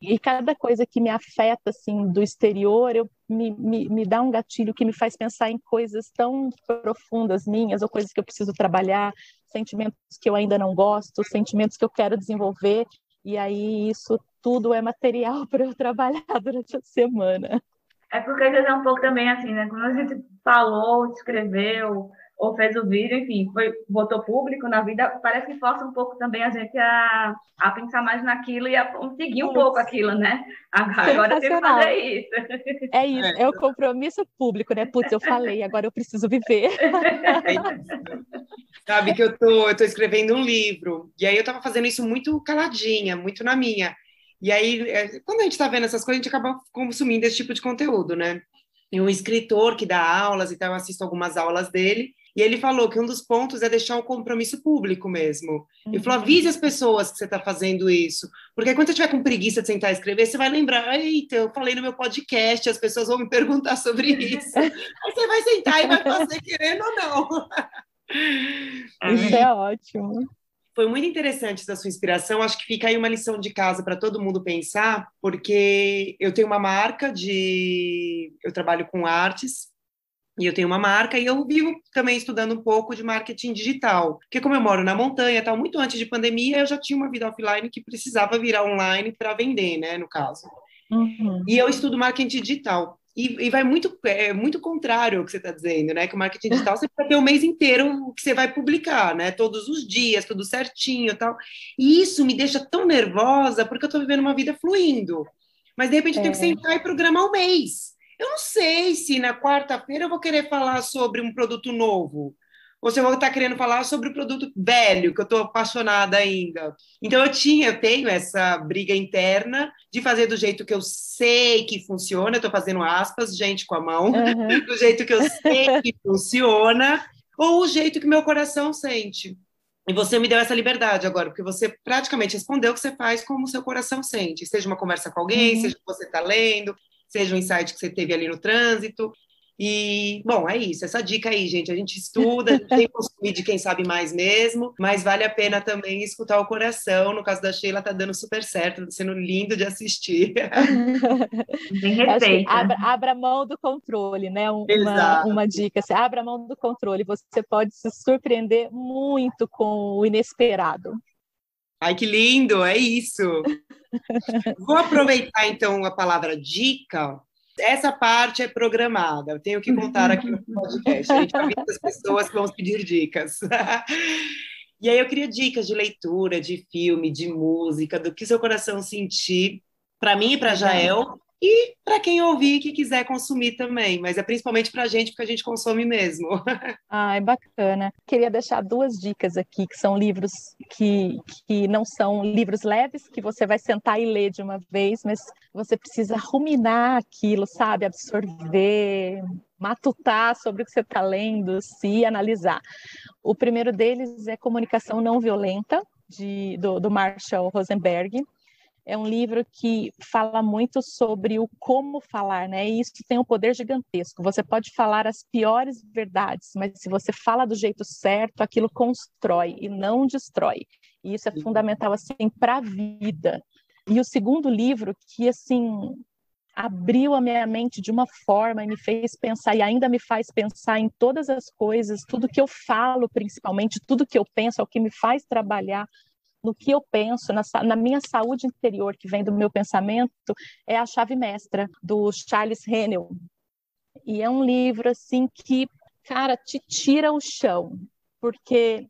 E cada coisa que me afeta, assim, do exterior, eu, me, me, me dá um gatilho que me faz pensar em coisas tão profundas minhas, ou coisas que eu preciso trabalhar, sentimentos que eu ainda não gosto, sentimentos que eu quero desenvolver, e aí isso tudo é material para eu trabalhar durante a semana. É porque é um pouco também assim, né? Quando a gente falou, escreveu, ou fez o vídeo, enfim, foi, botou público na vida, parece que força um pouco também a gente a, a pensar mais naquilo e a seguir um pouco aquilo, né? Agora tem que fazer isso. É isso, é. o compromisso público, né? Putz, eu falei, agora eu preciso viver. É Sabe que eu tô, eu tô escrevendo um livro, e aí eu tava fazendo isso muito caladinha, muito na minha. E aí, é, quando a gente tá vendo essas coisas, a gente acaba consumindo esse tipo de conteúdo, né? E um escritor que dá aulas, então eu assisto algumas aulas dele, e ele falou que um dos pontos é deixar o compromisso público mesmo. Uhum. Ele falou: avise as pessoas que você está fazendo isso. Porque quando você tiver com preguiça de sentar e escrever, você vai lembrar: eita, eu falei no meu podcast, as pessoas vão me perguntar sobre isso. Aí você vai sentar e vai fazer querendo ou não. Isso é ótimo. Foi muito interessante essa sua inspiração. Acho que fica aí uma lição de casa para todo mundo pensar, porque eu tenho uma marca de. Eu trabalho com artes e eu tenho uma marca e eu vivo também estudando um pouco de marketing digital. Porque como eu moro na montanha, tal, muito antes de pandemia, eu já tinha uma vida offline que precisava virar online para vender, né, no caso. Uhum. E eu estudo marketing digital. E, e, vai muito, é muito contrário ao que você está dizendo, né? Que o marketing digital você vai ter o mês inteiro que você vai publicar, né? Todos os dias, tudo certinho tal. E isso me deixa tão nervosa porque eu estou vivendo uma vida fluindo. Mas de repente eu tenho que é. sentar e programar um mês. Eu não sei se na quarta-feira eu vou querer falar sobre um produto novo, ou se eu vou estar querendo falar sobre o produto velho, que eu estou apaixonada ainda. Então eu tinha, eu tenho essa briga interna de fazer do jeito que eu sei que funciona, estou fazendo aspas, gente, com a mão, uhum. do jeito que eu sei que funciona, ou o jeito que meu coração sente. E você me deu essa liberdade agora, porque você praticamente respondeu o que você faz como o seu coração sente. Seja uma conversa com alguém, uhum. seja que você está lendo, seja um insight que você teve ali no trânsito. E, bom, é isso, essa dica aí, gente. A gente estuda, a gente tem que consumir de quem sabe mais mesmo, mas vale a pena também escutar o coração. No caso da Sheila, tá dando super certo, tá sendo lindo de assistir. Tem receita. Abra, abra mão do controle, né? Uma, uma dica. Você abra mão do controle, você pode se surpreender muito com o inesperado. Ai, que lindo, é isso. Vou aproveitar então a palavra dica. Essa parte é programada, eu tenho que contar aqui no podcast. A gente vai ver as pessoas que vão pedir dicas. E aí eu queria dicas de leitura, de filme, de música, do que seu coração sentir, para mim e para Jael, e para quem ouvir que quiser consumir também, mas é principalmente para a gente, porque a gente consome mesmo. Ah, é bacana. Queria deixar duas dicas aqui, que são livros que, que não são livros leves, que você vai sentar e ler de uma vez, mas você precisa ruminar aquilo, sabe? Absorver, matutar sobre o que você está lendo, se analisar. O primeiro deles é Comunicação Não Violenta, de, do, do Marshall Rosenberg é um livro que fala muito sobre o como falar, né? E isso tem um poder gigantesco. Você pode falar as piores verdades, mas se você fala do jeito certo, aquilo constrói e não destrói. E isso é fundamental assim para a vida. E o segundo livro que assim abriu a minha mente de uma forma e me fez pensar e ainda me faz pensar em todas as coisas, tudo que eu falo, principalmente, tudo que eu penso, é o que me faz trabalhar no que eu penso, na, na, minha saúde interior, que vem do meu pensamento, é a chave mestra, do Charles Hennel. E é um livro, assim, que, cara, te tira o chão, porque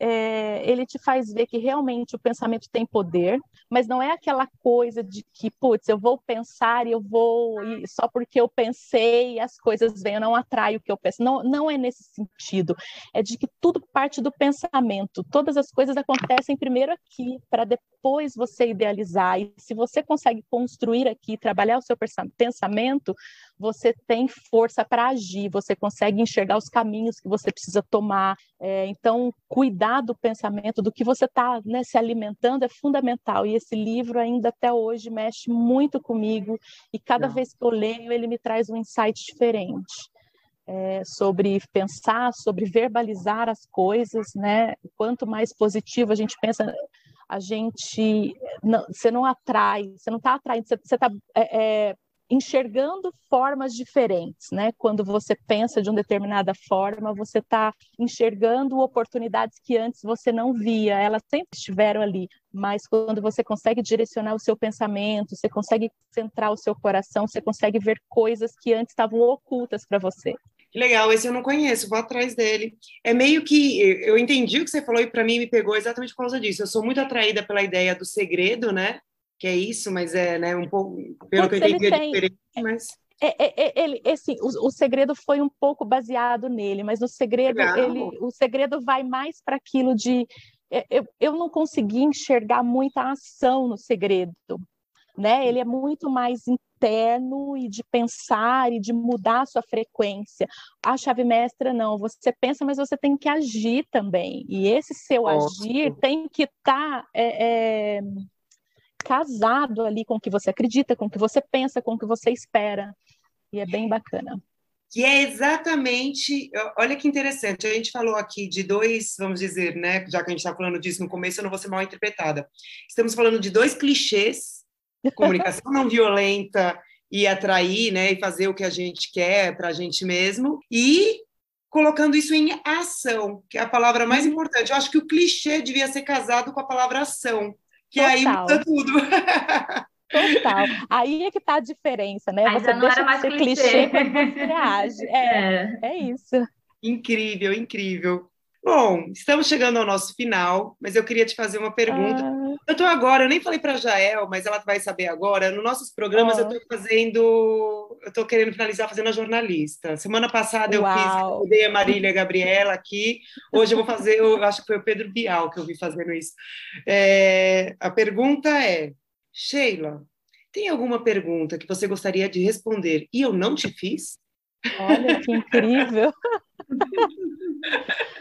é, ele te faz ver que realmente o pensamento tem poder, mas não é aquela coisa de que, putz, eu vou pensar e eu vou, e só porque eu pensei as coisas vêm, eu não atraio o que eu penso. Não, não é nesse sentido. É de que tudo parte do pensamento. Todas as coisas acontecem primeiro aqui, para depois você idealizar. E se você consegue construir aqui, trabalhar o seu pensamento, você tem força para agir, você consegue enxergar os caminhos que você precisa tomar. É, então, cuidar do pensamento, do que você está né, se alimentando, é fundamental. E esse livro ainda até hoje mexe muito comigo, e cada Não. vez que eu leio, ele me traz um insight diferente. É, sobre pensar, sobre verbalizar as coisas, né? Quanto mais positivo a gente pensa, a gente não, você não atrai, você não está atraindo, você está é, é, enxergando formas diferentes, né? Quando você pensa de uma determinada forma, você está enxergando oportunidades que antes você não via, elas sempre estiveram ali, mas quando você consegue direcionar o seu pensamento, você consegue centrar o seu coração, você consegue ver coisas que antes estavam ocultas para você. Legal, esse eu não conheço, vou atrás dele. É meio que eu entendi o que você falou e para mim me pegou exatamente por causa disso. Eu sou muito atraída pela ideia do segredo, né? Que é isso, mas é né, um pouco, pelo Putz, que eu entendi, é diferente, mas... É, é, é, ele, esse, o, o, segredo foi um pouco baseado nele, mas no segredo, ele, o segredo vai mais para aquilo de... É, eu, eu não consegui enxergar muita ação no segredo, né? Ele é muito mais interno e de pensar e de mudar a sua frequência. A chave mestra não, você pensa, mas você tem que agir também. E esse seu agir tem que estar tá, é, é, casado ali com o que você acredita, com o que você pensa, com o que você espera. E é bem bacana. Que é exatamente, olha que interessante, a gente falou aqui de dois, vamos dizer, né, já que a gente está falando disso no começo, eu não vou ser mal interpretada. Estamos falando de dois clichês, comunicação não violenta e atrair, né, e fazer o que a gente quer para a gente mesmo, e colocando isso em ação, que é a palavra mais uhum. importante. Eu acho que o clichê devia ser casado com a palavra ação, que Total. aí muda tudo. Total. Aí é que tá a diferença, né? Aí você deixa de ser clichê, clichê quando você age. É, é, é isso. Incrível, incrível. Bom, estamos chegando ao nosso final, mas eu queria te fazer uma pergunta. Ah. Eu estou agora, eu nem falei para a Jael, mas ela vai saber agora. Nos nossos programas eu estou fazendo, eu estou querendo finalizar fazendo a jornalista. Semana passada eu Uau. fiz, eu a Marília e a Gabriela aqui. Hoje eu vou fazer, eu acho que foi o Pedro Bial que eu vi fazendo isso. É, a pergunta é, Sheila, tem alguma pergunta que você gostaria de responder e eu não te fiz? Olha que incrível!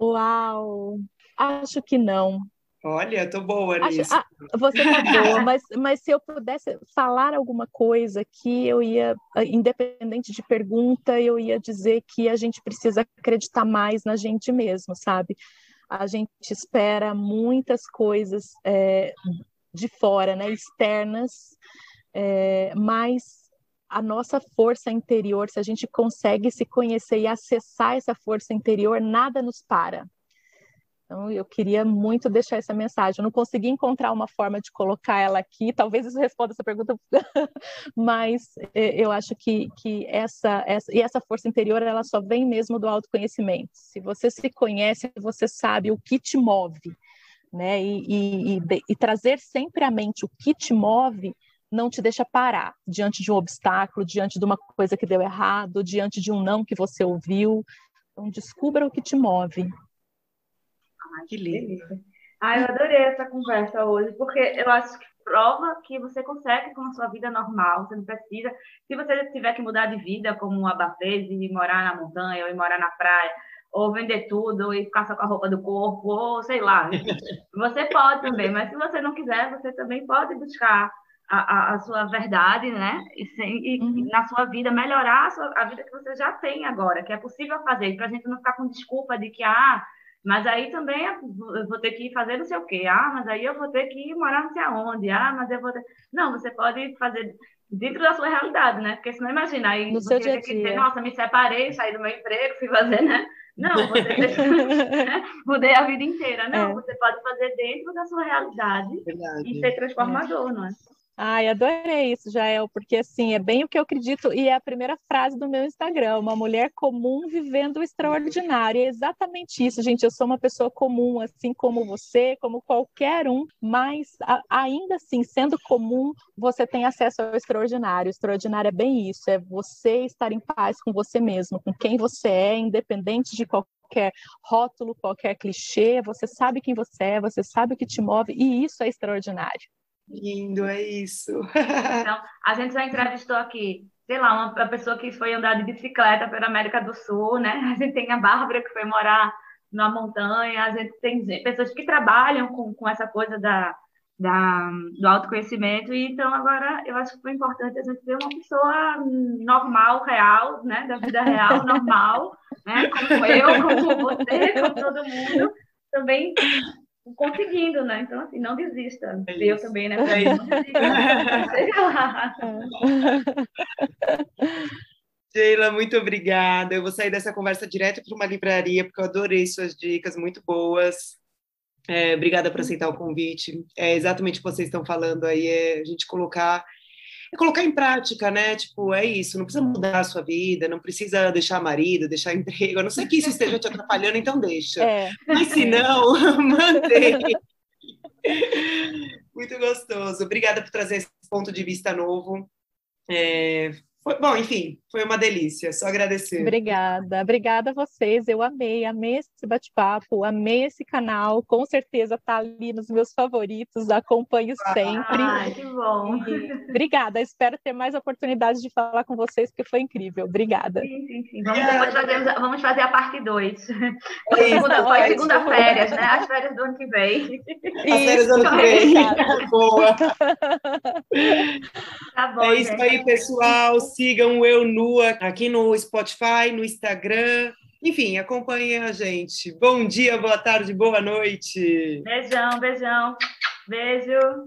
Uau! Acho que não. Olha, tô boa nisso. Ah, você tá boa, mas, mas se eu pudesse falar alguma coisa que eu ia, independente de pergunta, eu ia dizer que a gente precisa acreditar mais na gente mesmo, sabe? A gente espera muitas coisas é, de fora, né, externas, é, mas a nossa força interior, se a gente consegue se conhecer e acessar essa força interior, nada nos para. Então, eu queria muito deixar essa mensagem. Eu não consegui encontrar uma forma de colocar ela aqui, talvez isso responda essa pergunta, mas é, eu acho que, que essa, essa, e essa força interior, ela só vem mesmo do autoconhecimento. Se você se conhece, você sabe o que te move, né? E, e, e, e trazer sempre à mente o que te move não te deixa parar diante de um obstáculo, diante de uma coisa que deu errado, diante de um não que você ouviu. Então, descubra o que te move. Ai, que lindo. Ah, eu adorei essa conversa hoje, porque eu acho que prova que você consegue com a sua vida normal, você não precisa. Se você tiver que mudar de vida, como a Bá fez, e morar na montanha, ou ir morar na praia, ou vender tudo, e ficar só com a roupa do corpo, ou sei lá, você pode também, mas se você não quiser, você também pode buscar a, a, a sua verdade, né? E, sem, e uhum. na sua vida, melhorar a, sua, a vida que você já tem agora, que é possível fazer, para a gente não ficar com desculpa de que, ah, mas aí também eu vou ter que fazer não sei o quê. Ah, mas aí eu vou ter que morar não sei aonde. Ah, mas eu vou ter... Não, você pode fazer dentro da sua realidade, né? Porque senão imagina, aí no você tem que dizer, nossa, me separei, saí do meu emprego, fui fazer, né? Não, você mudei a vida inteira. Não, é. você pode fazer dentro da sua realidade Verdade. e ser transformador, é. não é? Ai, adorei isso, Jael, porque assim, é bem o que eu acredito, e é a primeira frase do meu Instagram, uma mulher comum vivendo o extraordinário. É exatamente isso, gente. Eu sou uma pessoa comum, assim como você, como qualquer um, mas a, ainda assim, sendo comum, você tem acesso ao extraordinário. O extraordinário é bem isso, é você estar em paz com você mesmo, com quem você é, independente de qualquer rótulo, qualquer clichê, você sabe quem você é, você sabe o que te move, e isso é extraordinário. Lindo, é isso. Então, a gente já entrevistou aqui, sei lá, uma, pessoa que foi andar de bicicleta pela América do Sul, né? A gente tem a Bárbara que foi morar na montanha, a gente tem pessoas que trabalham com, com essa coisa da, da, do autoconhecimento, e então agora eu acho que foi importante a gente ver uma pessoa normal, real, né, da vida real, normal, né, como eu, como você, como todo mundo, também conseguindo, né? Então, assim, não desista. É eu também, né? É não desista. lá. Sheila, muito obrigada. Eu vou sair dessa conversa direto para uma livraria, porque eu adorei suas dicas, muito boas. É, obrigada por aceitar o convite. É exatamente o que vocês estão falando aí, é a gente colocar é colocar em prática, né? Tipo, é isso, não precisa mudar a sua vida, não precisa deixar marido, deixar emprego, a não ser que isso esteja te atrapalhando, então deixa. É. Mas se não, mantém. Muito gostoso. Obrigada por trazer esse ponto de vista novo. É, foi, bom, enfim, foi uma delícia, só agradecer. Obrigada, obrigada a vocês, eu amei, amei esse bate-papo, amei esse canal, com certeza tá ali nos meus favoritos, acompanho sempre. Ai, que bom. E, obrigada, espero ter mais oportunidades de falar com vocês, porque foi incrível, obrigada. Sim, sim, sim. Vamos, fazer, vamos fazer a parte 2. Foi segunda, foi segunda férias, né? As férias do ano que vem. As férias do ano que vem. Boa. Tá bom, é isso aí, pessoal sigam o Eu Nua aqui no Spotify, no Instagram. Enfim, acompanhem a gente. Bom dia, boa tarde, boa noite. Beijão, beijão. Beijo.